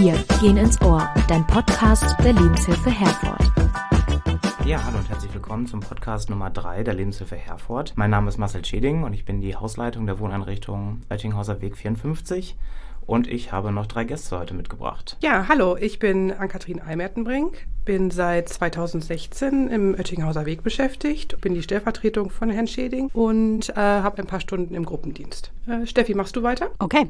Wir gehen ins Ohr, dein Podcast der Lebenshilfe Herford. Ja, hallo und herzlich willkommen zum Podcast Nummer 3 der Lebenshilfe Herford. Mein Name ist Marcel Scheding und ich bin die Hausleitung der Wohneinrichtung Oettinghauser Weg 54 und ich habe noch drei Gäste heute mitgebracht. Ja, hallo, ich bin Ann-Kathrin Almertenbrink, bin seit 2016 im Oettinghauser Weg beschäftigt, bin die Stellvertretung von Herrn Scheding und äh, habe ein paar Stunden im Gruppendienst. Äh, Steffi, machst du weiter? Okay.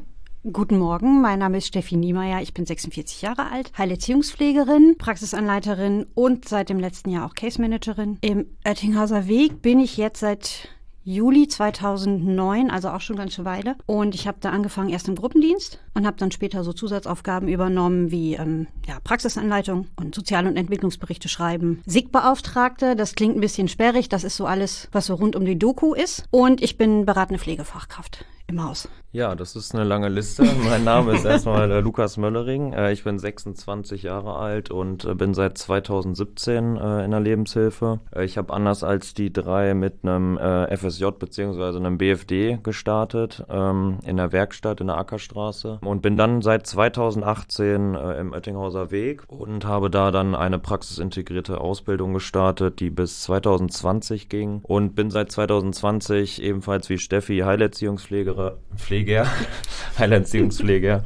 Guten Morgen, mein Name ist Steffi Niemeyer, ich bin 46 Jahre alt, Heilerziehungspflegerin, Praxisanleiterin und seit dem letzten Jahr auch Case Managerin. Im Oettinghauser Weg bin ich jetzt seit Juli 2009, also auch schon ganz schön Weile. Und ich habe da angefangen erst im Gruppendienst und habe dann später so Zusatzaufgaben übernommen wie ähm, ja, Praxisanleitung und Sozial- und Entwicklungsberichte schreiben. SIG-Beauftragte, das klingt ein bisschen sperrig, das ist so alles, was so rund um die Doku ist. Und ich bin beratende Pflegefachkraft im Haus. Ja, das ist eine lange Liste. mein Name ist erstmal äh, Lukas Möllering. Äh, ich bin 26 Jahre alt und äh, bin seit 2017 äh, in der Lebenshilfe. Äh, ich habe anders als die drei mit einem äh, FSJ bzw. einem BFD gestartet ähm, in der Werkstatt in der Ackerstraße und bin dann seit 2018 im Oettinghauser Weg und habe da dann eine praxisintegrierte Ausbildung gestartet, die bis 2020 ging und bin seit 2020 ebenfalls wie Steffi Heilerziehungspflegerin Pfleger, Heilerziehungspfleger.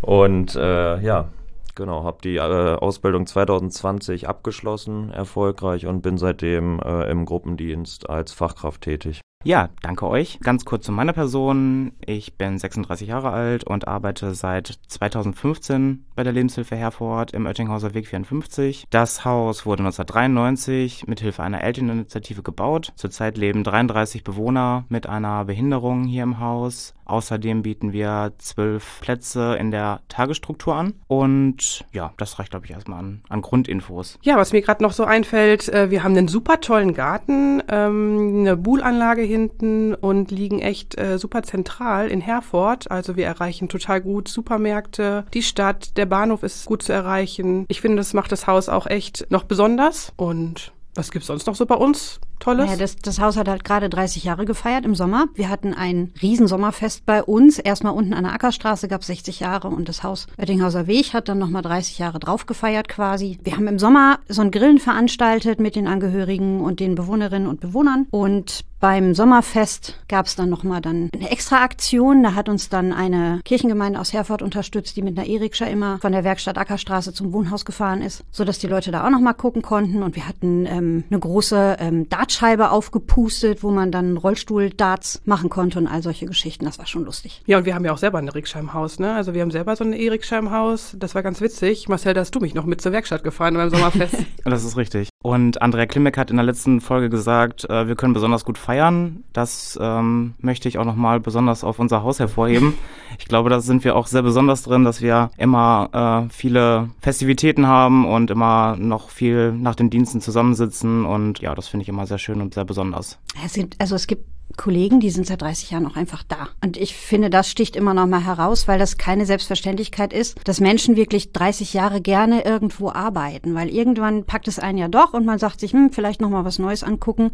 Und äh, ja, genau, habe die äh, Ausbildung 2020 abgeschlossen, erfolgreich und bin seitdem äh, im Gruppendienst als Fachkraft tätig. Ja, danke euch. Ganz kurz zu meiner Person. Ich bin 36 Jahre alt und arbeite seit 2015 bei der Lebenshilfe Herford im Oettinghauser Weg 54. Das Haus wurde 1993 mit Hilfe einer Elterninitiative gebaut. Zurzeit leben 33 Bewohner mit einer Behinderung hier im Haus. Außerdem bieten wir zwölf Plätze in der Tagesstruktur an. Und ja, das reicht, glaube ich, erstmal an, an Grundinfos. Ja, was mir gerade noch so einfällt, äh, wir haben einen super tollen Garten, ähm, eine Buhlanlage hinten und liegen echt äh, super zentral in Herford. Also wir erreichen total gut Supermärkte, die Stadt, der Bahnhof ist gut zu erreichen. Ich finde, das macht das Haus auch echt noch besonders. Und was gibt's sonst noch so bei uns? Tolles? Ja, das, das Haus hat halt gerade 30 Jahre gefeiert im Sommer. Wir hatten ein Riesensommerfest bei uns. Erstmal unten an der Ackerstraße gab 60 Jahre und das Haus Oettinghauser Weg hat dann nochmal 30 Jahre drauf gefeiert quasi. Wir haben im Sommer so ein Grillen veranstaltet mit den Angehörigen und den Bewohnerinnen und Bewohnern und beim Sommerfest gab es dann nochmal dann eine extra Aktion. Da hat uns dann eine Kirchengemeinde aus Herford unterstützt, die mit einer E-Rikscha immer von der Werkstatt Ackerstraße zum Wohnhaus gefahren ist, sodass die Leute da auch nochmal gucken konnten. Und wir hatten ähm, eine große ähm, Dartscheibe aufgepustet, wo man dann Rollstuhl-Darts machen konnte und all solche Geschichten. Das war schon lustig. Ja, und wir haben ja auch selber eine Rikscha im Haus, ne? Also wir haben selber so eine E-Rikscha im Haus. Das war ganz witzig. Marcel, da hast du mich noch mit zur Werkstatt gefahren beim Sommerfest. das ist richtig. Und Andrea Klimek hat in der letzten Folge gesagt, äh, wir können besonders gut feiern. Das ähm, möchte ich auch nochmal besonders auf unser Haus hervorheben. Ich glaube, da sind wir auch sehr besonders drin, dass wir immer äh, viele Festivitäten haben und immer noch viel nach den Diensten zusammensitzen. Und ja, das finde ich immer sehr schön und sehr besonders. Es sind, also es gibt Kollegen, die sind seit 30 Jahren auch einfach da. Und ich finde, das sticht immer noch mal heraus, weil das keine Selbstverständlichkeit ist, dass Menschen wirklich 30 Jahre gerne irgendwo arbeiten, weil irgendwann packt es einen ja doch und man sagt sich, hm, vielleicht noch mal was Neues angucken.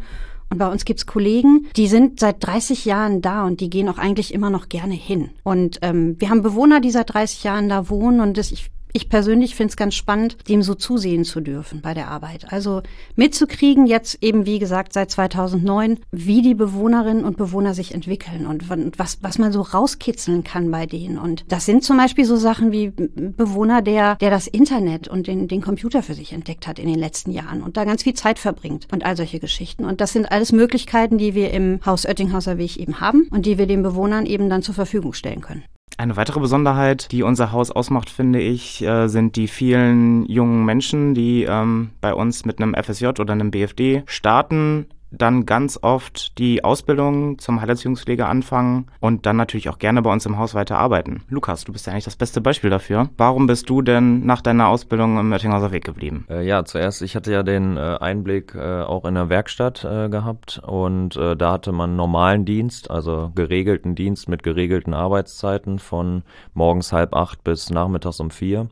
Und bei uns gibt's Kollegen, die sind seit 30 Jahren da und die gehen auch eigentlich immer noch gerne hin. Und ähm, wir haben Bewohner, die seit 30 Jahren da wohnen und das, ich ich persönlich finde es ganz spannend, dem so zusehen zu dürfen bei der Arbeit. Also mitzukriegen, jetzt eben wie gesagt seit 2009, wie die Bewohnerinnen und Bewohner sich entwickeln und was, was man so rauskitzeln kann bei denen. Und das sind zum Beispiel so Sachen wie Bewohner, der, der das Internet und den, den Computer für sich entdeckt hat in den letzten Jahren und da ganz viel Zeit verbringt und all solche Geschichten. Und das sind alles Möglichkeiten, die wir im Haus Oettinghauser Weg eben haben und die wir den Bewohnern eben dann zur Verfügung stellen können. Eine weitere Besonderheit, die unser Haus ausmacht, finde ich, äh, sind die vielen jungen Menschen, die ähm, bei uns mit einem FSJ oder einem BFD starten dann ganz oft die Ausbildung zum Heilerziehungspfleger anfangen und dann natürlich auch gerne bei uns im Haus weiter arbeiten. Lukas, du bist ja eigentlich das beste Beispiel dafür. Warum bist du denn nach deiner Ausbildung im Oettinghauser Weg geblieben? Äh, ja, zuerst, ich hatte ja den äh, Einblick äh, auch in der Werkstatt äh, gehabt und äh, da hatte man normalen Dienst, also geregelten Dienst mit geregelten Arbeitszeiten von morgens halb acht bis nachmittags um vier.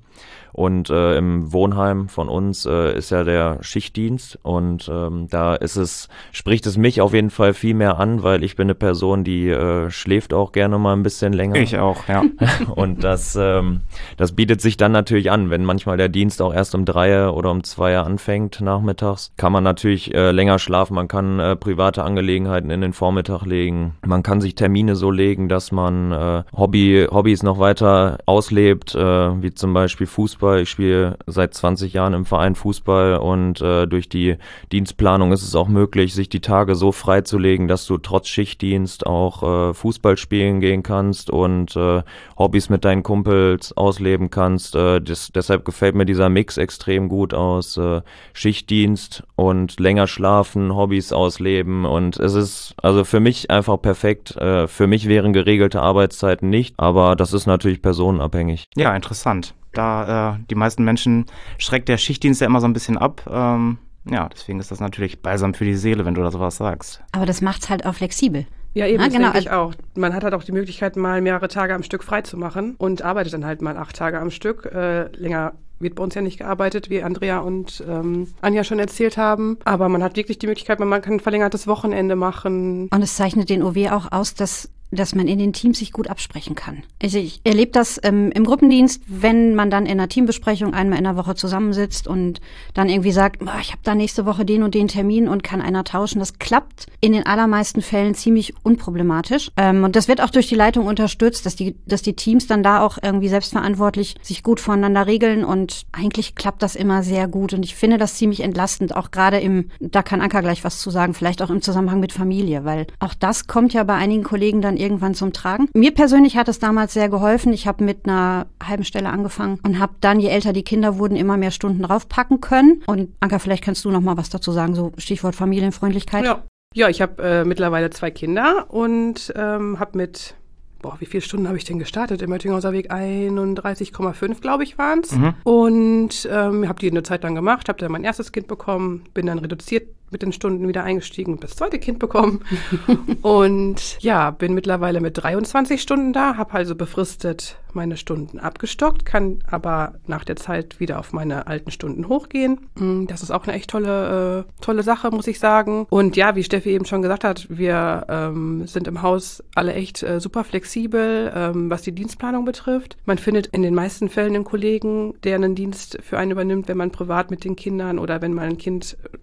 Und äh, im Wohnheim von uns äh, ist ja der Schichtdienst und ähm, da ist es spricht es mich auf jeden Fall viel mehr an, weil ich bin eine Person, die äh, schläft auch gerne mal ein bisschen länger. Ich auch, ja. Und das, ähm, das bietet sich dann natürlich an, wenn manchmal der Dienst auch erst um drei oder um zwei anfängt nachmittags, kann man natürlich äh, länger schlafen, man kann äh, private Angelegenheiten in den Vormittag legen, man kann sich Termine so legen, dass man äh, Hobby, Hobbys noch weiter auslebt, äh, wie zum Beispiel Fußball. Ich spiele seit 20 Jahren im Verein Fußball und äh, durch die Dienstplanung ist es auch möglich, sich die Tage so freizulegen, dass du trotz Schichtdienst auch äh, Fußball spielen gehen kannst und äh, Hobbys mit deinen Kumpels ausleben kannst. Äh, das, deshalb gefällt mir dieser Mix extrem gut aus äh, Schichtdienst und länger schlafen, Hobbys ausleben und es ist also für mich einfach perfekt. Äh, für mich wären geregelte Arbeitszeiten nicht, aber das ist natürlich personenabhängig. Ja, interessant. Da äh, die meisten Menschen schreckt der Schichtdienst ja immer so ein bisschen ab. Ähm, ja, deswegen ist das natürlich balsam für die Seele, wenn du da sowas sagst. Aber das macht's halt auch flexibel. Ja, eben, Ah, das genau. denke ich auch. Man hat halt auch die Möglichkeit, mal mehrere Tage am Stück frei zu machen und arbeitet dann halt mal acht Tage am Stück. Äh, länger wird bei uns ja nicht gearbeitet, wie Andrea und ähm, Anja schon erzählt haben. Aber man hat wirklich die Möglichkeit, man kann ein verlängertes Wochenende machen. Und es zeichnet den OW auch aus, dass dass man in den Teams sich gut absprechen kann. Also ich erlebe das ähm, im Gruppendienst, wenn man dann in einer Teambesprechung einmal in der Woche zusammensitzt und dann irgendwie sagt, "Boah, ich habe da nächste Woche den und den Termin und kann einer tauschen. Das klappt in den allermeisten Fällen ziemlich unproblematisch. Ähm, und das wird auch durch die Leitung unterstützt, dass die, dass die Teams dann da auch irgendwie selbstverantwortlich sich gut voneinander regeln und eigentlich klappt das immer sehr gut. Und ich finde das ziemlich entlastend, auch gerade im, da kann Anka gleich was zu sagen, vielleicht auch im Zusammenhang mit Familie, weil auch das kommt ja bei einigen Kollegen dann irgendwann zum Tragen. Mir persönlich hat es damals sehr geholfen. Ich habe mit einer halben Stelle angefangen und habe dann, je älter die Kinder wurden, immer mehr Stunden draufpacken können. Und Anka, vielleicht kannst du noch mal was dazu sagen, so Stichwort Familienfreundlichkeit. Ja, ja ich habe äh, mittlerweile zwei Kinder und ähm, habe mit, boah, wie viele Stunden habe ich denn gestartet? Im Oettinghauser Weg 31,5, glaube ich, waren es. Und ähm, habe die eine Zeit lang gemacht, habe dann mein erstes Kind bekommen, bin dann reduziert mit den Stunden wieder eingestiegen und das zweite Kind bekommen. und ja, bin mittlerweile mit 23 Stunden da, habe also befristet meine Stunden abgestockt, kann aber nach der Zeit wieder auf meine alten Stunden hochgehen. Mm, Das ist auch eine echt tolle, äh, tolle Sache, muss ich sagen. Und ja, wie Steffi eben schon gesagt hat, wir ähm, sind im Haus alle echt äh, super flexibel, ähm, was die Dienstplanung betrifft. Man findet in den meisten Fällen einen Kollegen, der einen Dienst für einen übernimmt, wenn man privat mit den Kindern oder wenn mal ein Kind äh,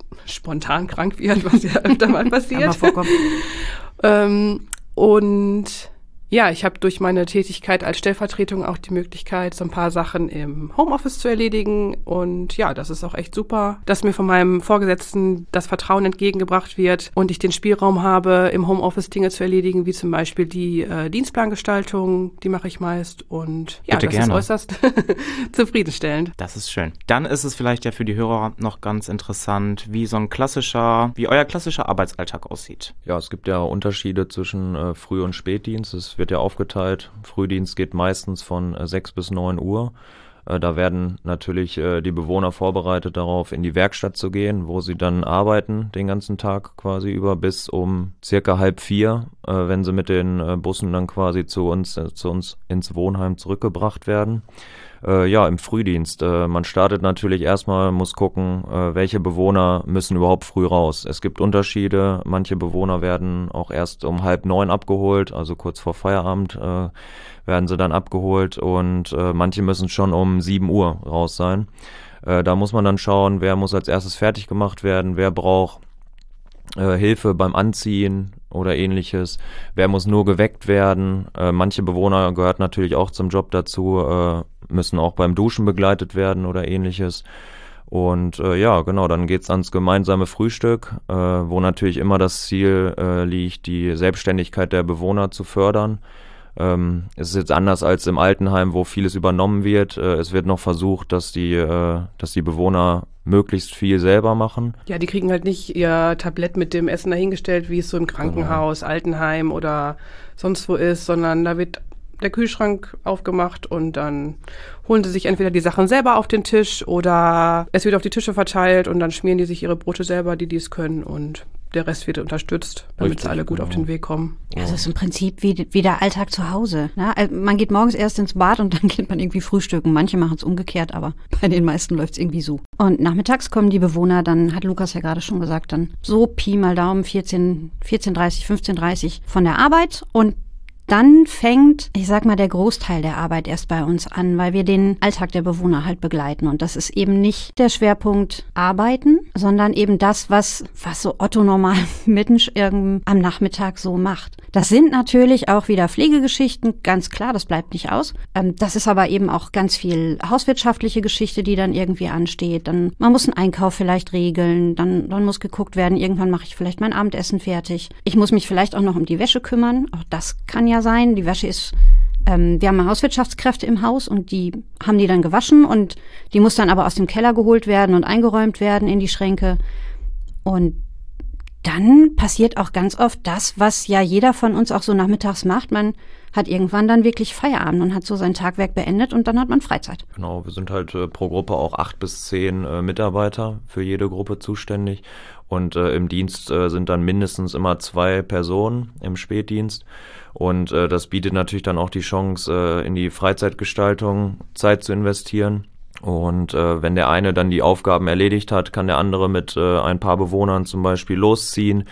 spontan krank wird, was ja öfter mal passiert. Ähm, und ja, ich habe durch meine Tätigkeit als Stellvertretung auch die Möglichkeit, so ein paar Sachen im Homeoffice zu erledigen. Und ja, das ist auch echt super, dass mir von meinem Vorgesetzten das Vertrauen entgegengebracht wird und ich den Spielraum habe, im Homeoffice Dinge zu erledigen, wie zum Beispiel die äh, Dienstplangestaltung, die mache ich meist. Und ja, Bitte das gerne. ist äußerst zufriedenstellend. Das ist schön. Dann ist es vielleicht ja für die Hörer noch ganz interessant, wie so ein klassischer, wie euer klassischer Arbeitsalltag aussieht. Ja, es gibt ja Unterschiede zwischen äh, Früh- und Spätdienst. Es wird ja aufgeteilt. Frühdienst geht meistens von äh, 6 bis 9 Uhr. Äh, da werden natürlich äh, die Bewohner vorbereitet darauf, in die Werkstatt zu gehen, wo sie dann arbeiten den ganzen Tag quasi über bis um circa halb vier, äh, wenn sie mit den äh, Bussen dann quasi zu uns, äh, zu uns ins Wohnheim zurückgebracht werden. Äh, ja, im Frühdienst. Äh, man startet natürlich erstmal, muss gucken, äh, welche Bewohner müssen überhaupt früh raus. Es gibt Unterschiede. Manche Bewohner werden auch erst um halb neun abgeholt, also kurz vor Feierabend äh, werden sie dann abgeholt und äh, manche müssen schon um sieben Uhr raus sein. Äh, da muss man dann schauen, wer muss als erstes fertig gemacht werden, wer braucht Hilfe beim Anziehen oder ähnliches. Wer muss nur geweckt werden? Äh, manche Bewohner gehört natürlich auch zum Job dazu, äh, müssen auch beim Duschen begleitet werden oder ähnliches. Und äh, ja, genau, dann geht's ans gemeinsame Frühstück, äh, wo natürlich immer das Ziel äh, liegt, die Selbstständigkeit der Bewohner zu fördern. Ähm, es ist jetzt anders als im Altenheim, wo vieles übernommen wird. Äh, es wird noch versucht, dass die, äh, dass die Bewohner möglichst viel selber machen. Ja, die kriegen halt nicht ihr Tablett mit dem Essen dahingestellt, wie es so im Krankenhaus, Altenheim oder sonst wo ist, sondern da wird der Kühlschrank aufgemacht und dann holen sie sich entweder die Sachen selber auf den Tisch oder es wird auf die Tische verteilt und dann schmieren die sich ihre Brote selber, die dies können und der Rest wird unterstützt, damit Richtig, sie alle gut auf genau. den Weg kommen. Also es ist im Prinzip wie, wie der Alltag zu Hause. Ne? Also man geht morgens erst ins Bad und dann geht man irgendwie frühstücken. Manche machen es umgekehrt, aber bei den meisten läuft es irgendwie so. Und nachmittags kommen die Bewohner, dann hat Lukas ja gerade schon gesagt, dann so Pi mal Daumen 14, 14.30, 15.30 von der Arbeit und dann fängt, ich sag mal, der Großteil der Arbeit erst bei uns an, weil wir den Alltag der Bewohner halt begleiten. Und das ist eben nicht der Schwerpunkt Arbeiten, sondern eben das, was, was so Otto normal Mensch am Nachmittag so macht. Das sind natürlich auch wieder Pflegegeschichten, ganz klar, das bleibt nicht aus. Ähm, das ist aber eben auch ganz viel hauswirtschaftliche Geschichte, die dann irgendwie ansteht. Dann, man muss einen Einkauf vielleicht regeln, dann, dann muss geguckt werden, irgendwann mache ich vielleicht mein Abendessen fertig. Ich muss mich vielleicht auch noch um die Wäsche kümmern. Auch das kann ja ja sein. Die Wäsche ist, ähm, wir haben Hauswirtschaftskräfte im Haus und die haben die dann gewaschen und die muss dann aber aus dem Keller geholt werden und eingeräumt werden in die Schränke. Und dann passiert auch ganz oft das, was ja jeder von uns auch so nachmittags macht. Man hat irgendwann dann wirklich Feierabend und hat so sein Tagwerk beendet und dann hat man Freizeit. Genau, wir sind halt äh, pro Gruppe auch acht bis zehn äh, Mitarbeiter für jede Gruppe zuständig. Und äh, im Dienst äh, sind dann mindestens immer zwei Personen im Spätdienst. Und äh, das bietet natürlich dann auch die Chance, äh, in die Freizeitgestaltung Zeit zu investieren. Und äh, wenn der eine dann die Aufgaben erledigt hat, kann der andere mit äh, ein paar Bewohnern zum Beispiel losziehen.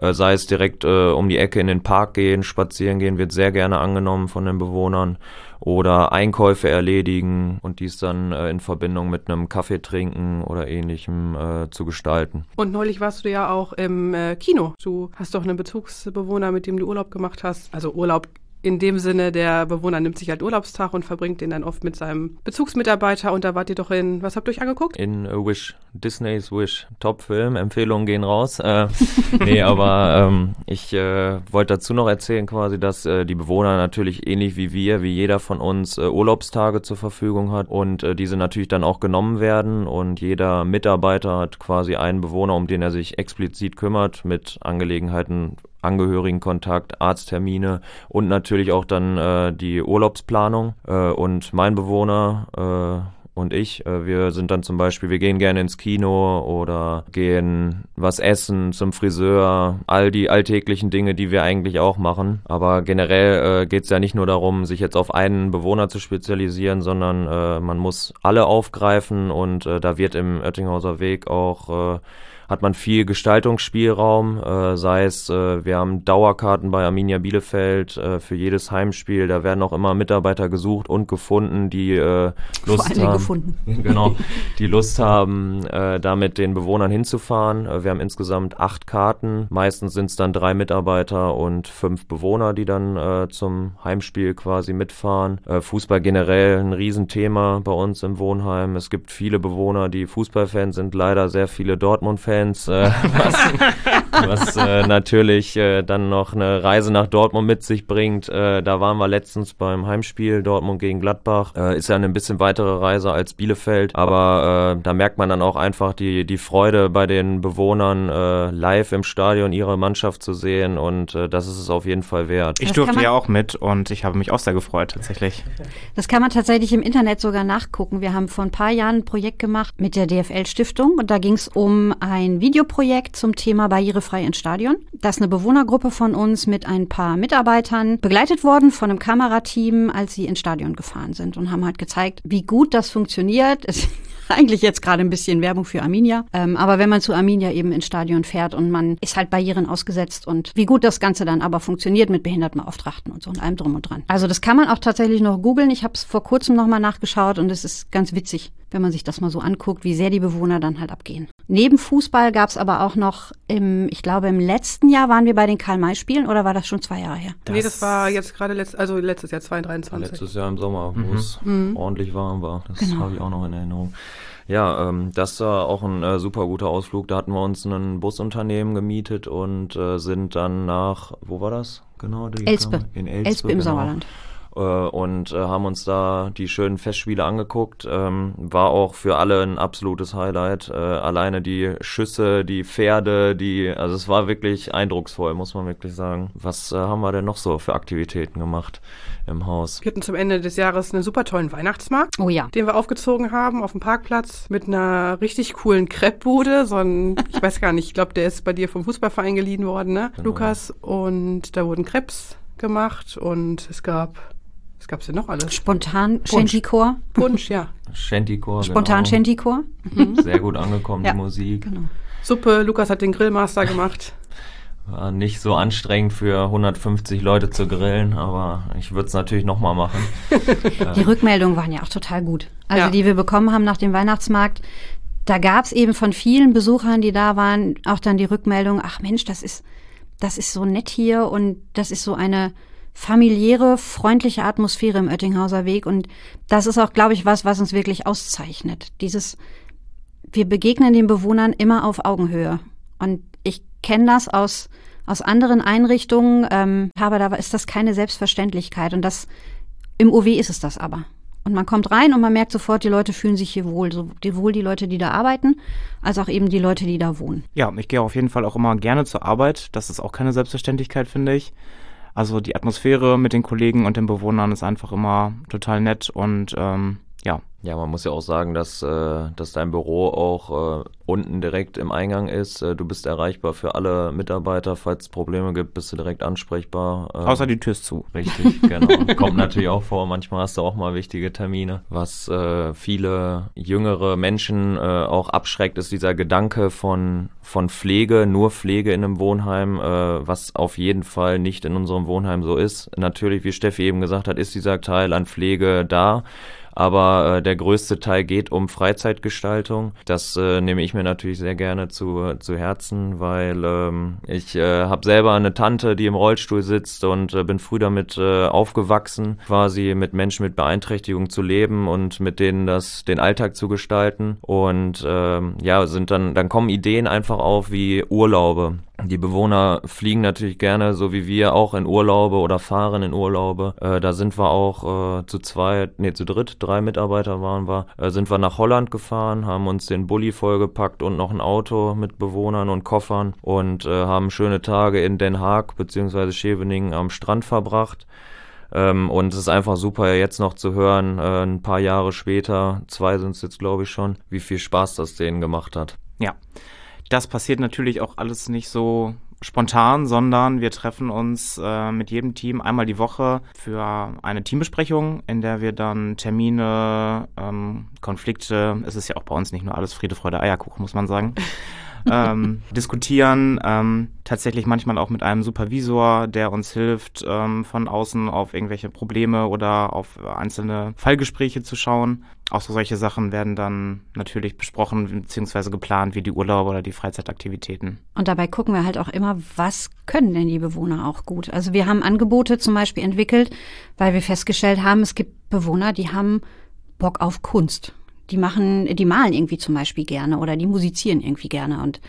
Äh, sei es direkt äh, um die Ecke in den Park gehen, spazieren gehen, wird sehr gerne angenommen von den Bewohnern. Oder Einkäufe erledigen und dies dann äh, in Verbindung mit einem Kaffee trinken oder ähnlichem äh, zu gestalten. Und neulich warst du ja auch im äh, Kino. Du hast doch einen Bezugsbewohner, mit dem du Urlaub gemacht hast. Also Urlaub in dem Sinne, der Bewohner nimmt sich halt Urlaubstag und verbringt den dann oft mit seinem Bezugsmitarbeiter. Und da wart ihr doch in, was habt ihr euch angeguckt? In uh, Wish, Disneys Wish. Top-Film, Empfehlungen gehen raus. Äh, nee, aber ähm, ich äh, wollte dazu noch erzählen quasi, dass äh, die Bewohner natürlich ähnlich wie wir, wie jeder von uns äh, Urlaubstage zur Verfügung hat und äh, diese natürlich dann auch genommen werden und jeder Mitarbeiter hat quasi einen Bewohner, um den er sich explizit kümmert mit Angelegenheiten Angehörigenkontakt, Arzttermine und natürlich auch dann äh, die Urlaubsplanung. Äh, und mein Bewohner äh, und ich, äh, wir sind dann zum Beispiel, wir gehen gerne ins Kino oder gehen was essen, zum Friseur, all die alltäglichen Dinge, die wir eigentlich auch machen. Aber generell äh, geht es ja nicht nur darum, sich jetzt auf einen Bewohner zu spezialisieren, sondern äh, man muss alle aufgreifen und äh, da wird im Oettinghauser Weg auch äh, hat man viel Gestaltungsspielraum, äh, sei es, äh, wir haben Dauerkarten bei Arminia Bielefeld äh, für jedes Heimspiel, da werden auch immer Mitarbeiter gesucht und gefunden, die äh, Lust haben, gefunden. genau, die Lust haben, äh, da mit den Bewohnern hinzufahren. Äh, wir haben insgesamt acht Karten, meistens sind es dann drei Mitarbeiter und fünf Bewohner, die dann äh, zum Heimspiel quasi mitfahren. Äh, Fußball generell ein Riesenthema bei uns im Wohnheim. Es gibt viele Bewohner, die Fußballfans sind, leider sehr viele Dortmund-Fans. Fans, äh, was, was äh, natürlich äh, dann noch eine Reise nach Dortmund mit sich bringt. Äh, da waren wir letztens beim Heimspiel Dortmund gegen Gladbach. Äh, ist ja eine bisschen weitere Reise als Bielefeld, aber äh, da merkt man dann auch einfach die, die Freude bei den Bewohnern, äh, live im Stadion ihre Mannschaft zu sehen und äh, das ist es auf jeden Fall wert. Ich durfte ja auch mit und ich habe mich auch sehr gefreut tatsächlich. Das kann man tatsächlich im Internet sogar nachgucken. Wir haben vor ein paar Jahren ein Projekt gemacht mit der DFL Stiftung und da ging es um ein ein Videoprojekt zum Thema Barrierefrei ins Stadion. Das ist eine Bewohnergruppe von uns mit ein paar Mitarbeitern begleitet worden von einem Kamerateam, als sie ins Stadion gefahren sind und haben halt gezeigt, wie gut das funktioniert. Es eigentlich jetzt gerade ein bisschen Werbung für Arminia. Ähm, aber wenn man zu Arminia eben ins Stadion fährt und man ist halt Barrieren ausgesetzt und wie gut das Ganze dann aber funktioniert mit Behindertenauftrachten und so und allem drum und dran. Also das kann man auch tatsächlich noch googeln. Ich habe es vor kurzem nochmal nachgeschaut und es ist ganz witzig, wenn man sich das mal so anguckt, wie sehr die Bewohner dann halt abgehen. Neben Fußball gab es aber auch noch im, ich glaube im letzten Jahr waren wir bei den Karl-May-Spielen oder war das schon zwei Jahre her? Das nee, das war jetzt gerade letzt, also letztes Jahr 2023. Letztes Jahr im Sommer, wo mhm. es mhm. ordentlich warm war. Das genau. habe ich auch noch in Erinnerung. Ja, ähm, das war auch ein äh, super guter Ausflug. Da hatten wir uns ein Busunternehmen gemietet und äh, sind dann nach, wo war das? Genau, Elspe. In Elspe, Elspe im genau. Sauerland. Äh, und äh, haben uns da die schönen Festspiele angeguckt. Ähm, war auch für alle ein absolutes Highlight. Äh, alleine die Schüsse, die Pferde, die, also es war wirklich eindrucksvoll, muss man wirklich sagen. Was haben wir denn noch so für Aktivitäten gemacht im Haus? Wir hatten zum Ende des Jahres einen super tollen Weihnachtsmarkt, oh ja. den wir aufgezogen haben auf dem Parkplatz mit einer richtig coolen Crepe-Bude. So ein, ich weiß gar nicht, ich glaube, der ist bei dir vom Fußballverein geliehen worden, ne, genau. Lukas? Und da wurden Crepes gemacht und es gab gab's denn noch alles? Spontan Shantychor. Punsch, ja. Shantychor. Spontan genau. Shantychor. Sehr gut angekommen, Ja. die Musik. Genau. Suppe, Lukas hat den Grillmaster gemacht. War nicht so anstrengend für 150 Leute zu grillen, aber ich würde es natürlich nochmal machen. Die Rückmeldungen waren ja auch total gut. Also Ja. die wir bekommen haben nach dem Weihnachtsmarkt. Da gab es eben von vielen Besuchern, die da waren, auch dann die Rückmeldung, ach Mensch, das ist, das ist so nett hier und das ist so eine familiäre, freundliche Atmosphäre im Oettinghauser Weg. Und das ist auch, glaube ich, was, was uns wirklich auszeichnet. Dieses, wir begegnen den Bewohnern immer auf Augenhöhe. Und ich kenne das aus, aus anderen Einrichtungen, ähm, aber da ist das keine Selbstverständlichkeit. Und das, im OW ist es das aber. Und man kommt rein und man merkt sofort, die Leute fühlen sich hier wohl. Sowohl die Leute, die da arbeiten, als auch eben die Leute, die da wohnen. Ja, ich gehe auf jeden Fall auch immer gerne zur Arbeit. Das ist auch keine Selbstverständlichkeit, finde ich. Also die Atmosphäre mit den Kollegen und den Bewohnern ist einfach immer total nett und ähm, ja. Ja, man muss ja auch sagen, dass, äh, dass dein Büro auch äh, unten direkt im Eingang ist. Äh, du bist erreichbar für alle Mitarbeiter. Falls es Probleme gibt, bist du direkt ansprechbar. Ähm, Außer die Tür ist zu. Richtig, genau. Kommt natürlich auch vor. Manchmal hast du auch mal wichtige Termine. Was äh, viele jüngere Menschen äh, auch abschreckt, ist dieser Gedanke von, von Pflege, nur Pflege in einem Wohnheim, äh, was auf jeden Fall nicht in unserem Wohnheim so ist. Natürlich, wie Steffi eben gesagt hat, ist dieser Teil an Pflege da. Aber äh, der größte Teil geht um Freizeitgestaltung. Das äh, nehme ich mir natürlich sehr gerne zu, zu Herzen, weil ähm, ich äh, habe selber eine Tante, die im Rollstuhl sitzt und äh, bin früh damit äh, aufgewachsen, quasi mit Menschen mit Beeinträchtigung zu leben und mit denen das den Alltag zu gestalten. Und ähm, ja, sind dann, dann kommen Ideen einfach auf wie Urlaube. Die Bewohner fliegen natürlich gerne, so wie wir, auch in Urlaube oder fahren in Urlaube. Äh, da sind wir auch äh, zu zweit, nee, zu dritt, drei Mitarbeiter waren wir, äh, sind wir nach Holland gefahren, haben uns den Bulli vollgepackt und noch ein Auto mit Bewohnern und Koffern und äh, haben schöne Tage in Den Haag bzw. Scheveningen am Strand verbracht. Ähm, und es ist einfach super, jetzt noch zu hören, äh, ein paar Jahre später, zwei sind es jetzt glaube ich schon, wie viel Spaß das denen gemacht hat. Ja. Das passiert natürlich auch alles nicht so spontan, sondern wir treffen uns äh, mit jedem Team einmal die Woche für eine Teambesprechung, in der wir dann Termine, ähm, Konflikte, es ist ja auch bei uns nicht nur alles Friede, Freude, Eierkuchen, muss man sagen, ähm, diskutieren. Ähm, tatsächlich manchmal auch mit einem Supervisor, der uns hilft, ähm, von außen auf irgendwelche Probleme oder auf einzelne Fallgespräche zu schauen. Auch so solche Sachen werden dann natürlich besprochen bzw. geplant, wie die Urlaube oder die Freizeitaktivitäten. Und dabei gucken wir halt auch immer, was können denn die Bewohner auch gut. Also wir haben Angebote zum Beispiel entwickelt, weil wir festgestellt haben, es gibt Bewohner, die haben Bock auf Kunst. Die machen, die malen irgendwie zum Beispiel gerne oder die musizieren irgendwie gerne. Und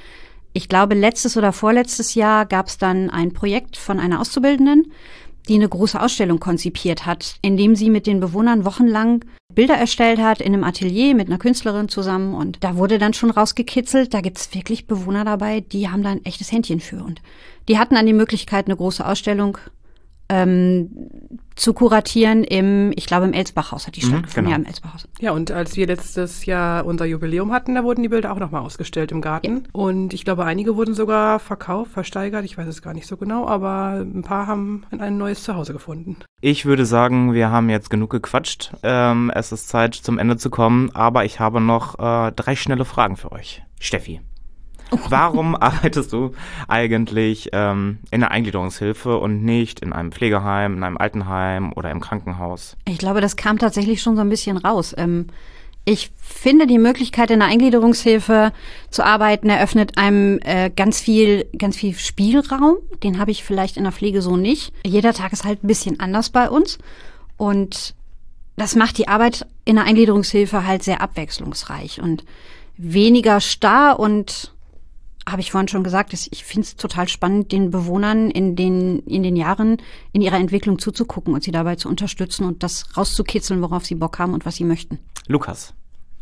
ich glaube, letztes oder vorletztes Jahr gab es dann ein Projekt von einer Auszubildenden, die eine große Ausstellung konzipiert hat, indem sie mit den Bewohnern wochenlang Bilder erstellt hat in einem Atelier mit einer Künstlerin zusammen. Und da wurde dann schon rausgekitzelt, da gibt's wirklich Bewohner dabei, die haben da ein echtes Händchen für. Und die hatten dann die Möglichkeit, eine große Ausstellung ähm, zu kuratieren im, ich glaube, im Elsbachhaus hat die Mhm, stattgefunden. genau. Ja, im Elsbachhaus. Ja, und als wir letztes Jahr unser Jubiläum hatten, da wurden die Bilder auch nochmal ausgestellt im Garten. Und ich glaube, einige wurden sogar verkauft, versteigert. Ich weiß es gar nicht so genau, aber ein paar haben ein neues Zuhause gefunden. Ich würde sagen, wir haben jetzt genug gequatscht. Ähm, es ist Zeit zum Ende zu kommen, aber ich habe noch äh, drei schnelle Fragen für euch. Steffi. Warum arbeitest du eigentlich ähm, in der Eingliederungshilfe und nicht in einem Pflegeheim, in einem Altenheim oder im Krankenhaus? Ich glaube, das kam tatsächlich schon so ein bisschen raus. Ähm, ich finde, die Möglichkeit in der Eingliederungshilfe zu arbeiten eröffnet einem äh, ganz viel, ganz viel Spielraum. Den habe ich vielleicht in der Pflege so nicht. Jeder Tag ist halt ein bisschen anders bei uns und das macht die Arbeit in der Eingliederungshilfe halt sehr abwechslungsreich und weniger starr und habe ich vorhin schon gesagt, dass ich finde es total spannend, den Bewohnern in den, in den Jahren in ihrer Entwicklung zuzugucken und sie dabei zu unterstützen und das rauszukitzeln, worauf sie Bock haben und was sie möchten. Lukas,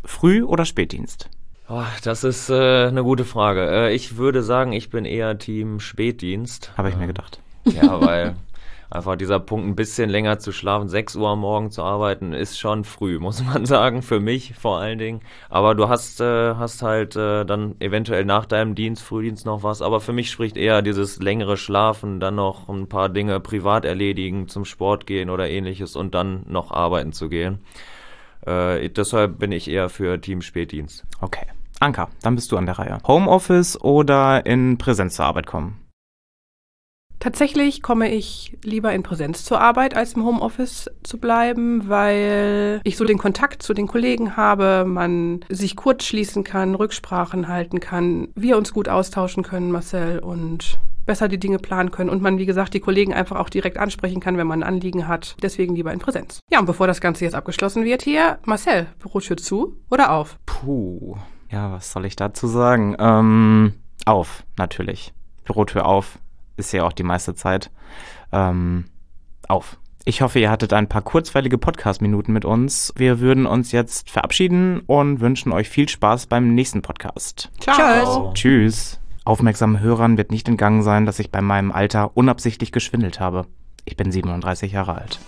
Früh- oder Spätdienst? Oh, das ist äh, eine gute Frage. Äh, ich würde sagen, ich bin eher Team Spätdienst. Habe ich äh, mir gedacht. Ja, weil einfach dieser Punkt, ein bisschen länger zu schlafen, 6 Uhr am Morgen zu arbeiten, ist schon früh, muss man sagen, für mich vor allen Dingen. Aber du hast, äh, hast halt äh, dann eventuell nach deinem Dienst, Frühdienst noch was. Aber für mich spricht eher dieses längere Schlafen, dann noch ein paar Dinge privat erledigen, zum Sport gehen oder ähnliches und dann noch arbeiten zu gehen. Äh, deshalb bin ich eher für Team Spätdienst. Okay. Anka, dann bist du an der Reihe. Homeoffice oder in Präsenz zur Arbeit kommen? Tatsächlich komme ich lieber in Präsenz zur Arbeit, als im Homeoffice zu bleiben, weil ich so den Kontakt zu den Kollegen habe, man sich kurz schließen kann, Rücksprachen halten kann, wir uns gut austauschen können, Marcel, und besser die Dinge planen können und man, wie gesagt, die Kollegen einfach auch direkt ansprechen kann, wenn man ein Anliegen hat. Deswegen lieber in Präsenz. Ja, und bevor das Ganze jetzt abgeschlossen wird hier, Marcel, Bürotür zu oder auf? Puh. Ja, was soll ich dazu sagen? Ähm, auf, natürlich. Bürotür auf, ist ja auch die meiste Zeit. Ähm, auf. Ich hoffe, ihr hattet ein paar kurzweilige Podcast-Minuten mit uns. Wir würden uns jetzt verabschieden und wünschen euch viel Spaß beim nächsten Podcast. Ciao. Tschüss. Aufmerksamen Hörern wird nicht entgangen sein, dass ich bei meinem Alter unabsichtlich geschwindelt habe. Ich bin 37 Jahre alt.